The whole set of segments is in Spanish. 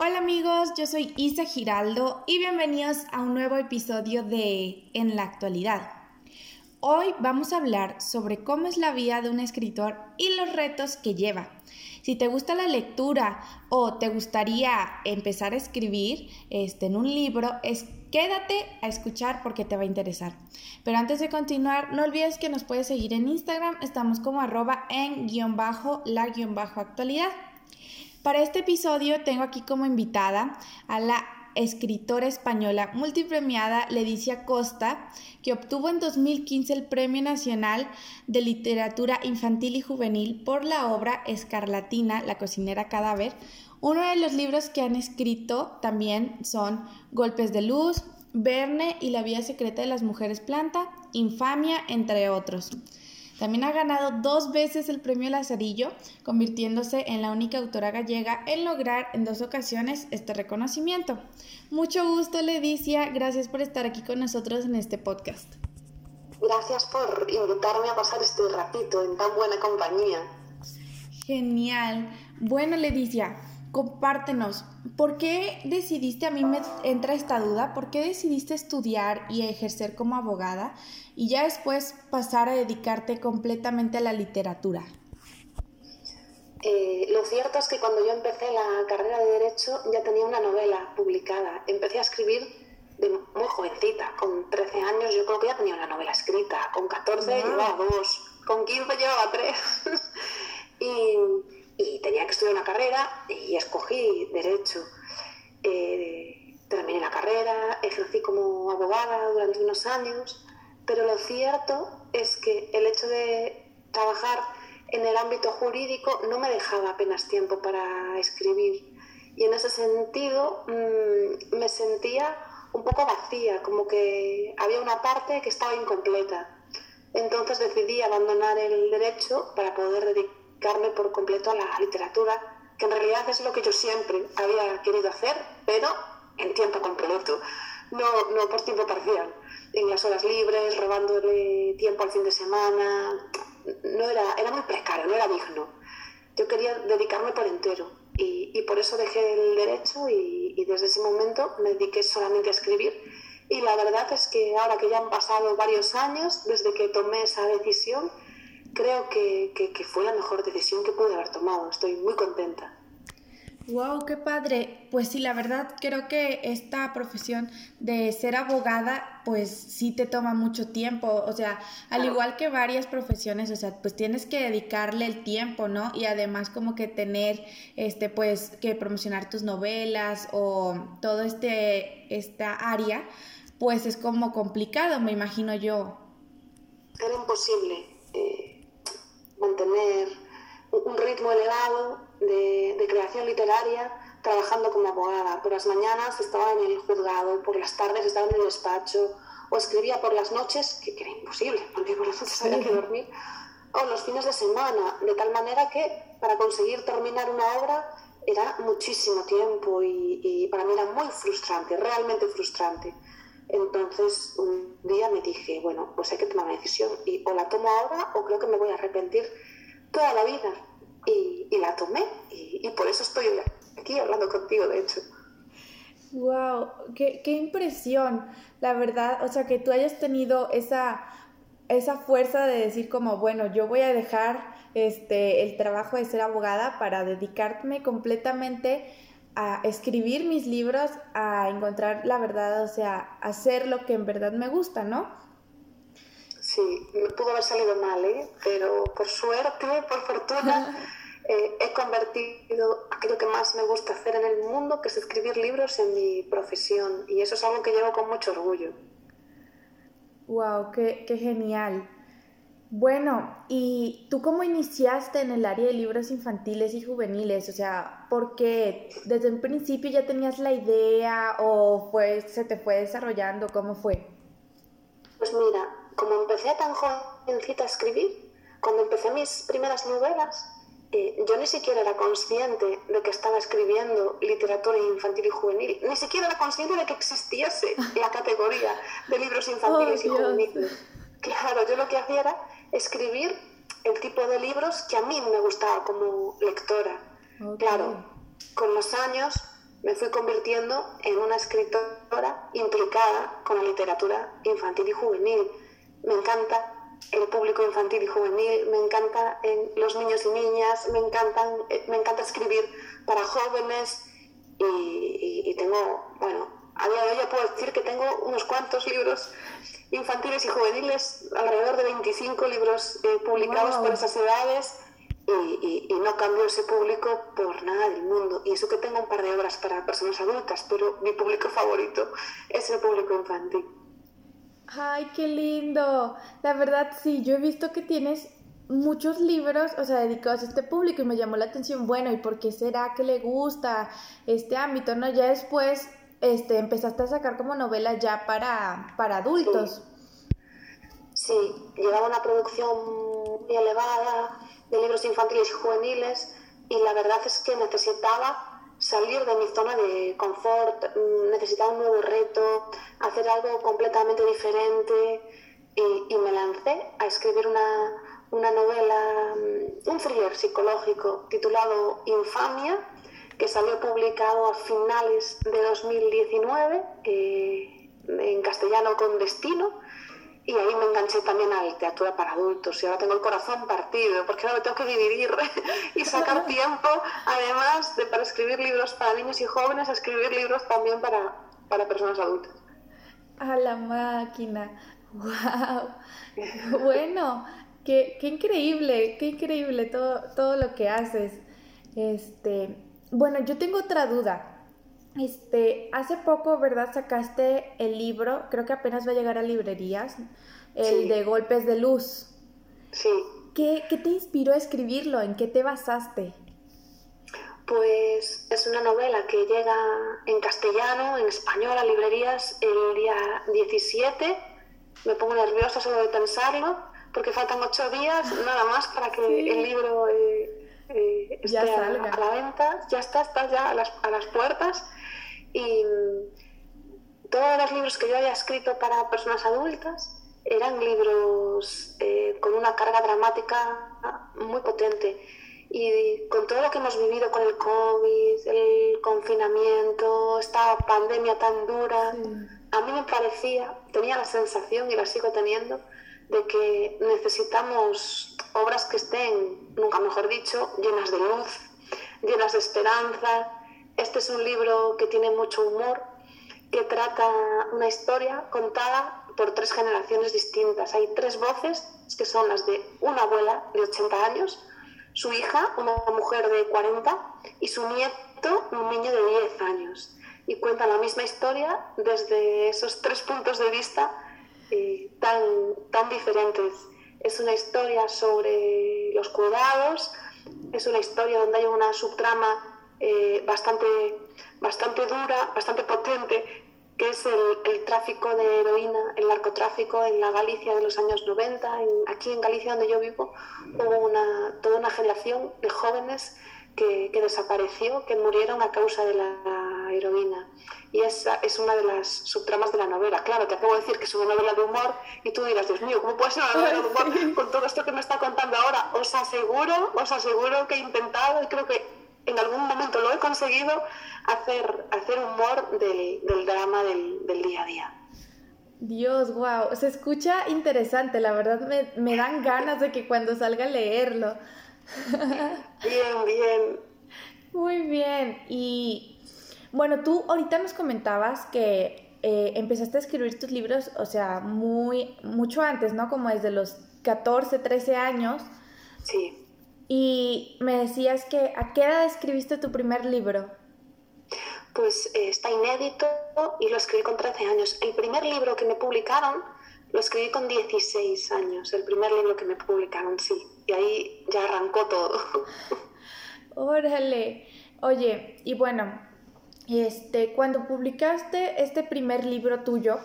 Hola amigos, yo soy Isa Giraldo y bienvenidos a un nuevo episodio de En la actualidad. Hoy vamos a hablar sobre cómo es la vida de un escritor y los retos que lleva. Si te gusta la lectura o te gustaría empezar a escribir este, en un libro, es, quédate a escuchar porque te va a interesar. Pero antes de continuar, no olvides que nos puedes seguir en Instagram, estamos como arroba en guion bajo la guion bajo actualidad. Para este episodio tengo aquí como invitada a la escritora española multipremiada Leticia Costa, que obtuvo en 2015 el Premio Nacional de Literatura Infantil y Juvenil por la obra Escarlatina, La cocinera cadáver. Uno de los libros que han escrito también son Golpes de Luz, Verne y La Vía Secreta de las Mujeres Planta, Infamia, entre otros. También ha ganado dos veces el premio Lazarillo, convirtiéndose en la única autora gallega en lograr en dos ocasiones este reconocimiento. Mucho gusto, Ledicia. Gracias por estar aquí con nosotros en este podcast. Gracias por invitarme a pasar este ratito en tan buena compañía. Genial. Bueno, Ledicia, compártenos, ¿por qué decidiste, a mí me entra esta duda, ¿por qué decidiste estudiar y ejercer como abogada y ya después pasar a dedicarte completamente a la literatura? Eh, lo cierto es que cuando yo empecé la carrera de Derecho ya tenía una novela publicada. Empecé a escribir de muy jovencita, con 13 años yo creo que ya tenía una novela escrita, con 14 llevaba dos, con 15 llevaba tres. y y tenía que estudiar una carrera y escogí derecho. Eh, terminé la carrera, ejercí como abogada durante unos años, pero lo cierto es que el hecho de trabajar en el ámbito jurídico no me dejaba apenas tiempo para escribir. Y en ese sentido mm, me sentía un poco vacía, como que había una parte que estaba incompleta. Entonces decidí abandonar el derecho para poder dedicar dedicarme por completo a la literatura, que en realidad es lo que yo siempre había querido hacer, pero en tiempo completo, no, no por tiempo parcial, en las horas libres, robándole tiempo al fin de semana, no era, era muy precario, no era digno. Yo quería dedicarme por entero y, y por eso dejé el derecho y, y desde ese momento me dediqué solamente a escribir. Y la verdad es que ahora que ya han pasado varios años desde que tomé esa decisión, creo que, que, fue la mejor decisión que pude haber tomado. Estoy muy contenta. Wow, qué padre. Pues sí, la verdad creo que esta profesión de ser abogada, pues sí te toma mucho tiempo. O sea, al igual que varias profesiones, o sea, pues tienes que dedicarle el tiempo, ¿no? Y además como que tener, este, pues, que promocionar tus novelas o todo este, esta área, pues es como complicado, me imagino yo. Era imposible. Eh mantener un ritmo elevado de, creación literaria trabajando como abogada. Por las mañanas estaba en el juzgado, por las tardes estaba en el despacho, o escribía por las noches, que, era imposible, porque por las noches había que dormir, o los fines de semana, de tal manera que para conseguir terminar una obra era muchísimo tiempo y, y para mí era muy frustrante, realmente frustrante. Entonces un día me dije, bueno, pues hay que tomar una decisión y o la tomo ahora o creo que me voy a arrepentir toda la vida. Y, la tomé y, por eso estoy aquí hablando contigo, de hecho. ¡Wow! Qué, ¡Qué impresión! La verdad, o sea, que tú hayas tenido esa, esa fuerza de decir como, bueno, yo voy a dejar este, el trabajo de ser abogada para dedicarme completamente a escribir mis libros, a encontrar la verdad, o sea, hacer lo que en verdad me gusta, ¿no? Sí, me pudo haber salido mal, ¿eh? pero por suerte, por fortuna, eh, he convertido aquello que más me gusta hacer en el mundo, que es escribir libros, en mi profesión. Y eso es algo que llevo con mucho orgullo. ¡Wow! ¡Qué, qué genial! Bueno, ¿y tú cómo iniciaste en el área de libros infantiles y juveniles? O sea, ¿por qué desde un principio ya tenías la idea o fue, se te fue desarrollando? ¿Cómo fue? Pues mira, como empecé tan jovencita a escribir, cuando empecé mis primeras novelas, eh, yo ni siquiera era consciente de que estaba escribiendo literatura infantil y juvenil, ni siquiera era consciente de que existiese la categoría de libros infantiles y juveniles. Claro, yo lo que hacía era escribir el tipo de libros que a mí me gustaba como lectora. Claro, con los años me fui convirtiendo en una escritora implicada con la literatura infantil y juvenil. Me encanta el público infantil y juvenil, me encanta los niños y niñas, me, encantan, me encanta escribir para jóvenes y, tengo, bueno, a día de hoy ya puedo decir que tengo unos cuantos libros infantiles y juveniles, alrededor de 25 libros eh, publicados por esas edades y, no cambio ese público por nada del mundo. Y eso que tengo un par de obras para personas adultas, pero mi público favorito es el público infantil. Ay, qué lindo. La verdad, sí, yo he visto que tienes muchos libros, o sea, dedicados a este público y me llamó la atención, bueno, ¿y por qué será que le gusta este ámbito? ¿No? Ya después este, empezaste a sacar como novelas ya para, para adultos. Sí. sí, llevaba una producción elevada de libros infantiles y juveniles y la verdad es que necesitaba salir de mi zona de confort, mm, necesitaba un nuevo reto, hacer algo completamente diferente y, me lancé a escribir una, una, novela, mm, un thriller psicológico titulado Infamia, que salió publicado a finales de 2019 eh, en castellano con destino y ahí me enganché también a la literatura para adultos y ahora tengo el corazón partido porque ahora me tengo que dividir y sacar tiempo, además de para escribir libros para niños y jóvenes, escribir libros también para, para personas adultas. A la máquina, wow. Bueno, qué, qué increíble, qué increíble todo, todo lo que haces. Este, bueno, yo tengo otra duda. Este, hace poco, ¿verdad? Sacaste el libro, creo que apenas va a llegar a librerías, el de Golpes de Luz. Sí. ¿Qué, te inspiró a escribirlo? ¿En qué te basaste? Pues es una novela que llega en castellano, en español a librerías el día 17. Me pongo nerviosa solo de pensarlo, porque faltan ocho días nada más para que el libro eh, eh, esté a, la venta. Ya está, está ya a las, a las puertas. Y todos los libros que yo había escrito para personas adultas eran libros eh, con una carga dramática muy potente. Y con todo lo que hemos vivido con el COVID, el confinamiento, esta pandemia tan dura, a mí me parecía, tenía la sensación y la sigo teniendo, de que necesitamos obras que estén, nunca mejor dicho, llenas de luz, llenas de esperanza, este es un libro que tiene mucho humor, que trata una historia contada por tres generaciones distintas. Hay tres voces que son las de una abuela de 80 años, su hija, una mujer de 40, y su nieto, un niño de 10 años. Y cuentan la misma historia desde esos tres puntos de vista eh, tan, tan diferentes. Es una historia sobre los cuidados, es una historia donde hay una subtrama eh, bastante, bastante dura, bastante potente, que es el, tráfico de heroína, el narcotráfico en la Galicia de los años 90. aquí en Galicia, donde yo vivo, hubo una, toda una generación de jóvenes que, que, desapareció, que murieron a causa de la heroína. Y esa es una de las subtramas de la novela. Claro, te acabo de decir que es una novela de humor y tú dirás, Dios mío, ¿cómo puede ser una novela de humor con todo esto que me está contando ahora? Os aseguro, os aseguro que he intentado y creo que en algún momento lo he conseguido hacer, hacer humor del, del drama del, del, día a día. Dios, wow, se escucha interesante, la verdad me, me dan ganas de que cuando salga a leerlo. Bien, bien. Muy bien, y bueno, tú ahorita nos comentabas que eh, empezaste a escribir tus libros, o sea, muy, mucho antes, ¿no? Como desde los 14, 13 años. Sí. Y me decías que ¿a qué edad escribiste tu primer libro? Pues eh, está inédito y lo escribí con 13 años. El primer libro que me publicaron lo escribí con 16 años, el primer libro que me publicaron, sí. Y ahí ya arrancó todo. Órale. Oye, y bueno, este, cuando publicaste este primer libro tuyo,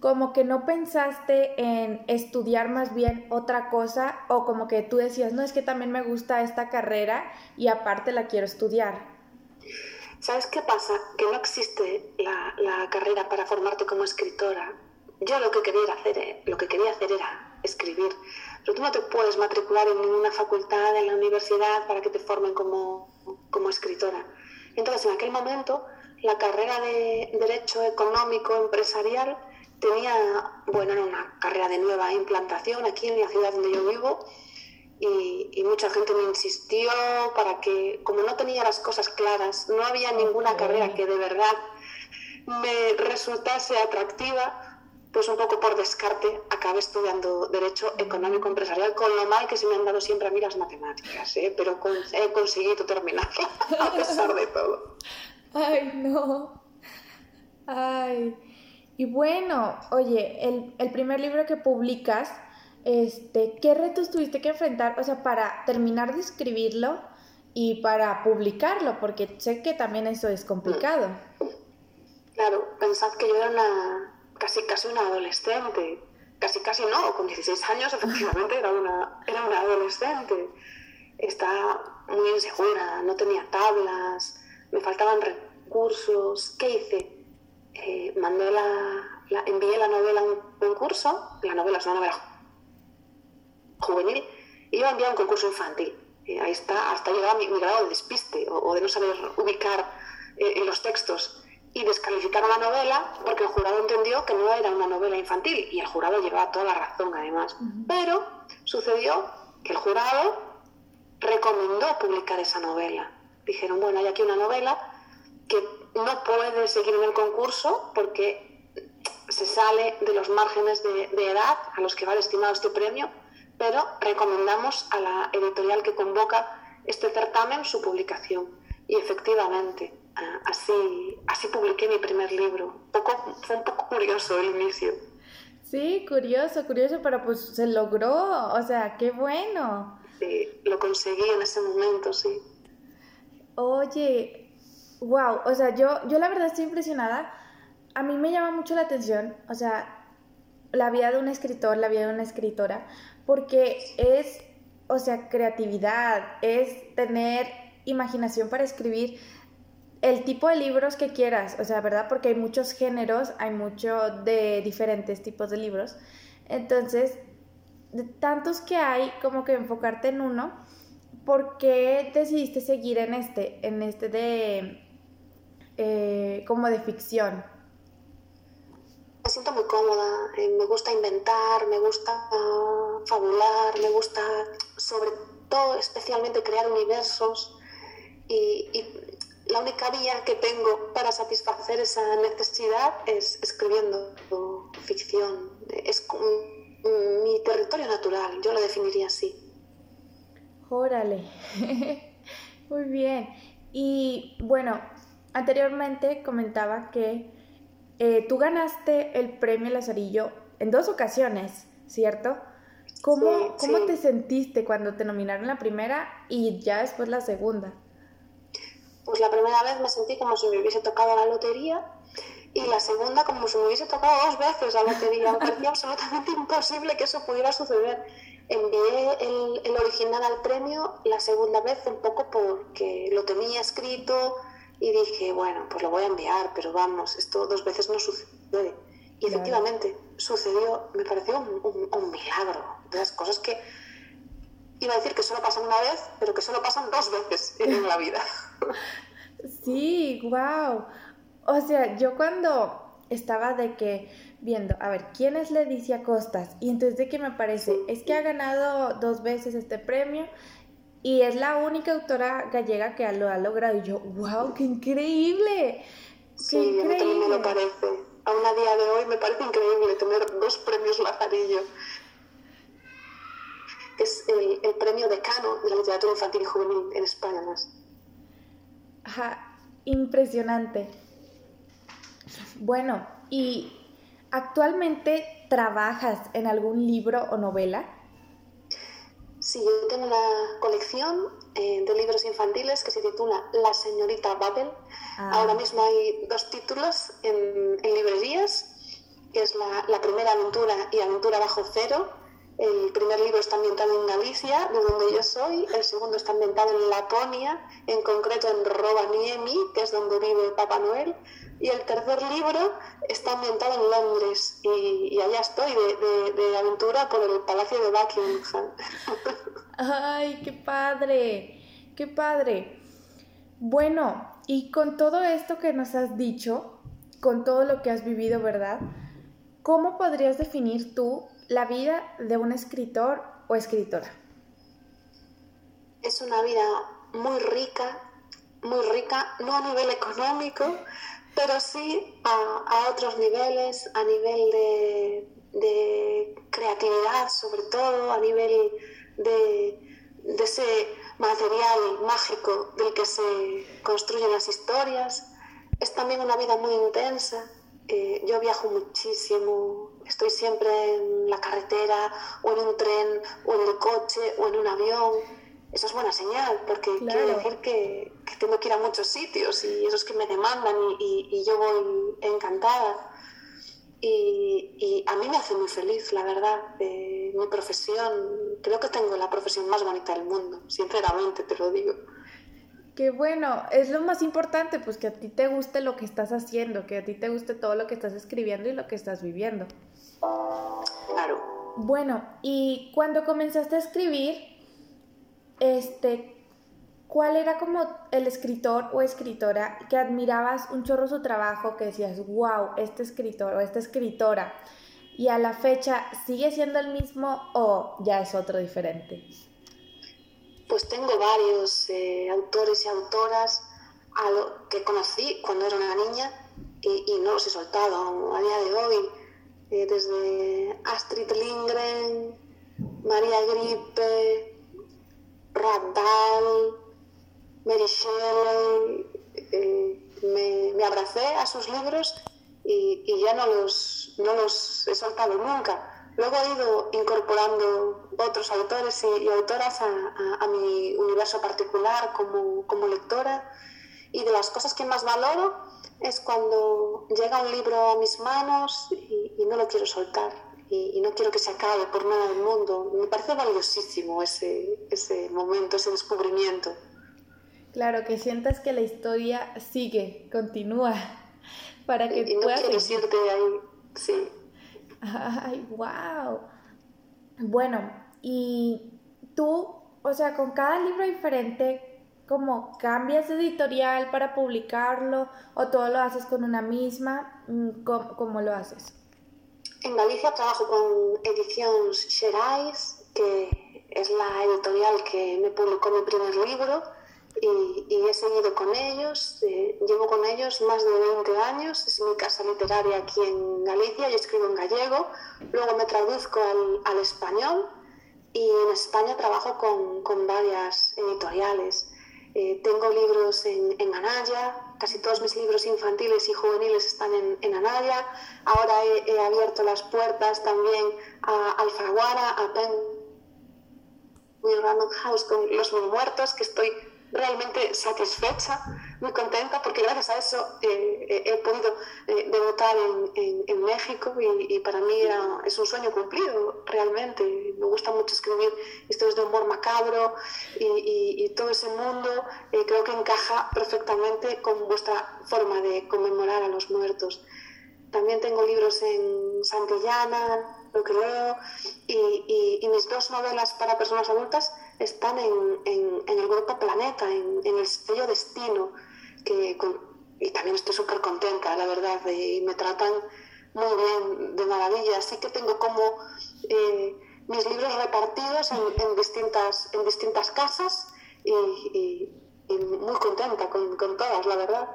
como que no pensaste en estudiar más bien otra cosa o como que tú decías, no, es que también me gusta esta carrera y aparte la quiero estudiar. ¿Sabes qué pasa? Que no existe la, carrera para formarte como escritora. Yo lo que quería hacer, eh, lo que quería hacer era escribir, pero tú no te puedes matricular en ninguna facultad, en la universidad, para que te formen como, como escritora. Entonces, en aquel momento, la carrera de Derecho Económico Empresarial tenía, bueno, era una carrera de nueva implantación aquí en la ciudad donde yo vivo y, mucha gente me insistió para que, como no tenía las cosas claras, no había ninguna carrera que de verdad me resultase atractiva, pues un poco por descarte acabé estudiando Derecho Económico Empresarial, con lo mal que se me han dado siempre a mí las matemáticas, ¿eh? pero he conseguido terminarla a pesar de todo. Ay, no. Ay. Y bueno, oye, el, el primer libro que publicas, este, ¿qué retos tuviste que enfrentar? O sea, para terminar de escribirlo y para publicarlo, porque sé que también eso es complicado. Claro, pensad que yo era una, casi casi una adolescente, casi casi no, con 16 años efectivamente era una, era una adolescente. Estaba muy insegura, no tenía tablas, me faltaban recursos. ¿Qué hice? Eh, mandé la, envié la novela a un concurso, la novela es una novela juvenil, iba a enviar un concurso infantil. ahí está, hasta llegaba mi, mi grado de despiste o, de no saber ubicar eh, en los textos. Y descalificaron la novela porque el jurado entendió que no era una novela infantil y el jurado llevaba toda la razón además. Pero sucedió que el jurado recomendó publicar esa novela. Dijeron, bueno, hay aquí una novela que no puede seguir en el concurso porque se sale de los márgenes de, de edad a los que va destinado este premio pero recomendamos a la editorial que convoca este certamen su publicación. Y efectivamente, así, así publiqué mi primer libro. Poco, fue un poco curioso el inicio. Sí, curioso, curioso, pero pues se logró, o sea, qué bueno. Sí, lo conseguí en ese momento, sí. Oye, wow, o sea, yo, yo la verdad estoy impresionada. A mí me llama mucho la atención, o sea, la vida de un escritor, la vida de una escritora, porque es, o sea, creatividad, es tener imaginación para escribir el tipo de libros que quieras, o sea, ¿verdad? Porque hay muchos géneros, hay mucho de diferentes tipos de libros. Entonces, de tantos que hay, como que enfocarte en uno, ¿por qué decidiste seguir en este, en este de, eh, como de ficción? me siento muy cómoda, eh, me gusta inventar, me gusta fabular, me gusta sobre todo especialmente crear universos y, la única vía que tengo para satisfacer esa necesidad es escribiendo ficción. Es mi territorio natural, yo lo definiría así. Órale, muy bien. Y bueno, anteriormente comentaba que eh, tú ganaste el premio Lazarillo en dos ocasiones, ¿cierto? ¿Cómo, ¿cómo te sentiste cuando te nominaron la primera y ya después la segunda? Pues la primera vez me sentí como si me hubiese tocado la lotería y la segunda como si me hubiese tocado dos veces la lotería. Me parecía absolutamente imposible que eso pudiera suceder. Envié el, el original al premio la segunda vez un poco porque lo tenía escrito, y dije, bueno, pues lo voy a enviar, pero vamos, esto dos veces no sucede. Y efectivamente sucedió, me pareció un, milagro, de las cosas que iba a decir que solo pasan una vez, pero que solo pasan dos veces en la vida. Sí, wow. O sea, yo cuando estaba de que viendo, a ver, ¿quién es Leticia Costas? Y entonces de que me parece, es que ha ganado dos veces este premio y es la única autora gallega que lo ha logrado. Y yo, wow, qué increíble. sí, a mí también me lo parece. Aún a día de hoy me parece increíble tener dos premios Lazarillo. Es el, el premio decano de la literatura infantil y juvenil en España. Más. Ajá, impresionante. Bueno, ¿y actualmente trabajas en algún libro o novela? Sí, yo tengo una colección eh, de libros infantiles que se titula La señorita Babel. Ah. Ahora mismo hay dos títulos en, librerías, que es la, la, primera aventura y aventura bajo cero. El primer libro está ambientado en Galicia, de donde yo soy. El segundo está ambientado en Laponia, en concreto en Rovaniemi, que es donde vive Papá Noel y el tercer libro está ambientado en Londres y, allá estoy de, aventura por el Palacio de Buckingham. ¡Ay, qué padre! ¡Qué padre! Bueno, y con todo esto que nos has dicho, con todo lo que has vivido, ¿verdad? ¿Cómo podrías definir tú la vida de un escritor o escritora? Es una vida muy rica, muy rica, no a nivel económico, pero sí a, otros niveles, a nivel de, de, creatividad sobre todo, a nivel de, de ese material mágico del que se construyen las historias. Es también una vida muy intensa. Eh, yo viajo muchísimo, estoy siempre en la carretera o en un tren o en el coche o en un avión. Eso es buena señal porque quiere decir que, tengo que ir a muchos sitios y esos que me demandan y, y yo voy encantada. Y, a mí me hace muy feliz, la verdad. mi profesión, creo que tengo la profesión más bonita del mundo, sinceramente te lo digo. Qué bueno, es lo más importante, pues que a ti te guste lo que estás haciendo, que a ti te guste todo lo que estás escribiendo y lo que estás viviendo. Claro. Bueno, y cuando comenzaste a escribir, este, ¿Cuál era como el escritor o escritora que admirabas un chorro su trabajo, que decías, wow, este escritor o esta escritora? Y a la fecha, ¿sigue siendo el mismo o ya es otro diferente? Pues tengo varios eh, autores y autoras a lo que conocí cuando era una niña y, no los he soltado a día de hoy. Eh, desde Astrid Lindgren, María Gripe, Radal, Mary Shelley, eh, me, me, abracé a sus libros y, ya no los, he soltado nunca. Luego he ido incorporando otros autores y, autoras a, mi universo particular como, como lectora y de las cosas que más valoro es cuando llega un libro a mis manos y no lo quiero soltar y, no quiero que se acabe por nada del mundo. Me parece valiosísimo ese, ese momento, ese descubrimiento. Claro, que sientas que la historia sigue, continúa, para que y no puedas irte ahí, sí. Ay, wow. Bueno, y tú, o sea, con cada libro diferente, ¿cómo cambias de editorial para publicarlo o todo lo haces con una misma? Mm, ¿Cómo, cómo lo haces? En Galicia trabajo con Ediciones Xerais, que es la editorial que me publicó mi primer libro y, he seguido con ellos, eh, llevo con ellos más de 20 años, es mi casa literaria aquí en Galicia, yo escribo en gallego, luego me traduzco al, español y en España trabajo con, con varias editoriales. Eh, tengo libros en, en, Anaya, casi todos mis libros infantiles y juveniles están en, en Anaya. Ahora he, abierto las puertas también a Alfaguara, a Pen Random House con Los Muertos, que estoy realmente satisfecha, muy contenta, porque gracias a eso eh, eh, he podido eh, debutar en, en, México y, para mí es un sueño cumplido, realmente. Me gusta mucho escribir historias de humor macabro y, y todo ese mundo creo que encaja perfectamente con vuestra forma de conmemorar a los muertos. También tengo libros en Santillana, lo creo, y, y mis dos novelas para personas adultas están en, en, el grupo Planeta, en, el sello Destino, que, y también estoy súper contenta, la verdad, y me tratan muy bien, de maravilla. Así que tengo como eh, mis libros repartidos en, distintas, en distintas casas y, muy contenta con, con todas, la verdad.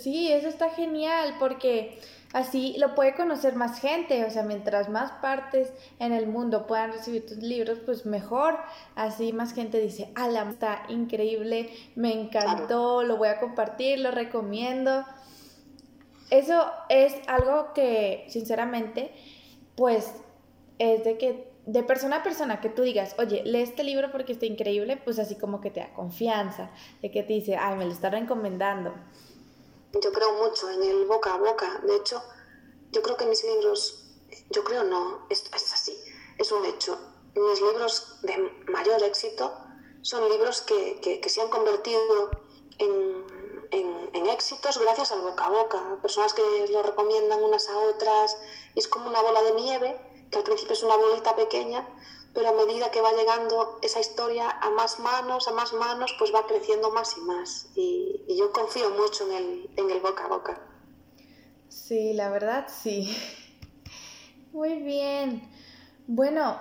Sí, eso está genial porque Así lo puede conocer más gente, o sea, mientras más partes en el mundo puedan recibir tus libros, pues mejor. Así más gente dice, ala, está increíble, me encantó, lo voy a compartir, lo recomiendo. Eso es algo que, sinceramente, pues es de que de persona a persona que tú digas, oye, lee este libro porque está increíble, pues así como que te da confianza, de que te dice, ay, me lo está recomendando. Yo creo mucho en el boca a boca. De hecho, yo creo que mis libros, yo creo no, es, es así, es un hecho. Mis libros de mayor éxito son libros que, que, se han convertido en, en, en, éxitos gracias al boca a boca. Personas que lo recomiendan unas a otras. Es como una bola de nieve, que al principio es una bolita pequeña, pero a medida que va llegando esa historia a más manos, a más manos, pues va creciendo más y más. Y, yo confío mucho en el, en el boca a boca. Sí, la verdad sí. Muy bien. Bueno,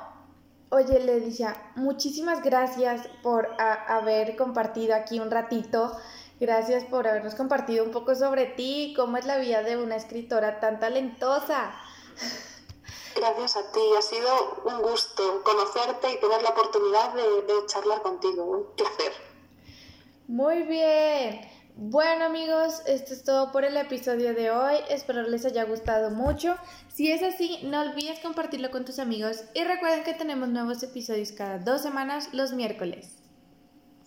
oye Leticia, muchísimas gracias por haber compartido aquí un ratito. Gracias por habernos compartido un poco sobre ti, cómo es la vida de una escritora tan talentosa. Gracias a ti, ha sido un gusto conocerte y tener la oportunidad de, charlar contigo, un placer. Muy bien. Bueno amigos, esto es todo por el episodio de hoy. Espero les haya gustado mucho. Si es así, no olvides compartirlo con tus amigos y recuerden que tenemos nuevos episodios cada dos semanas los miércoles.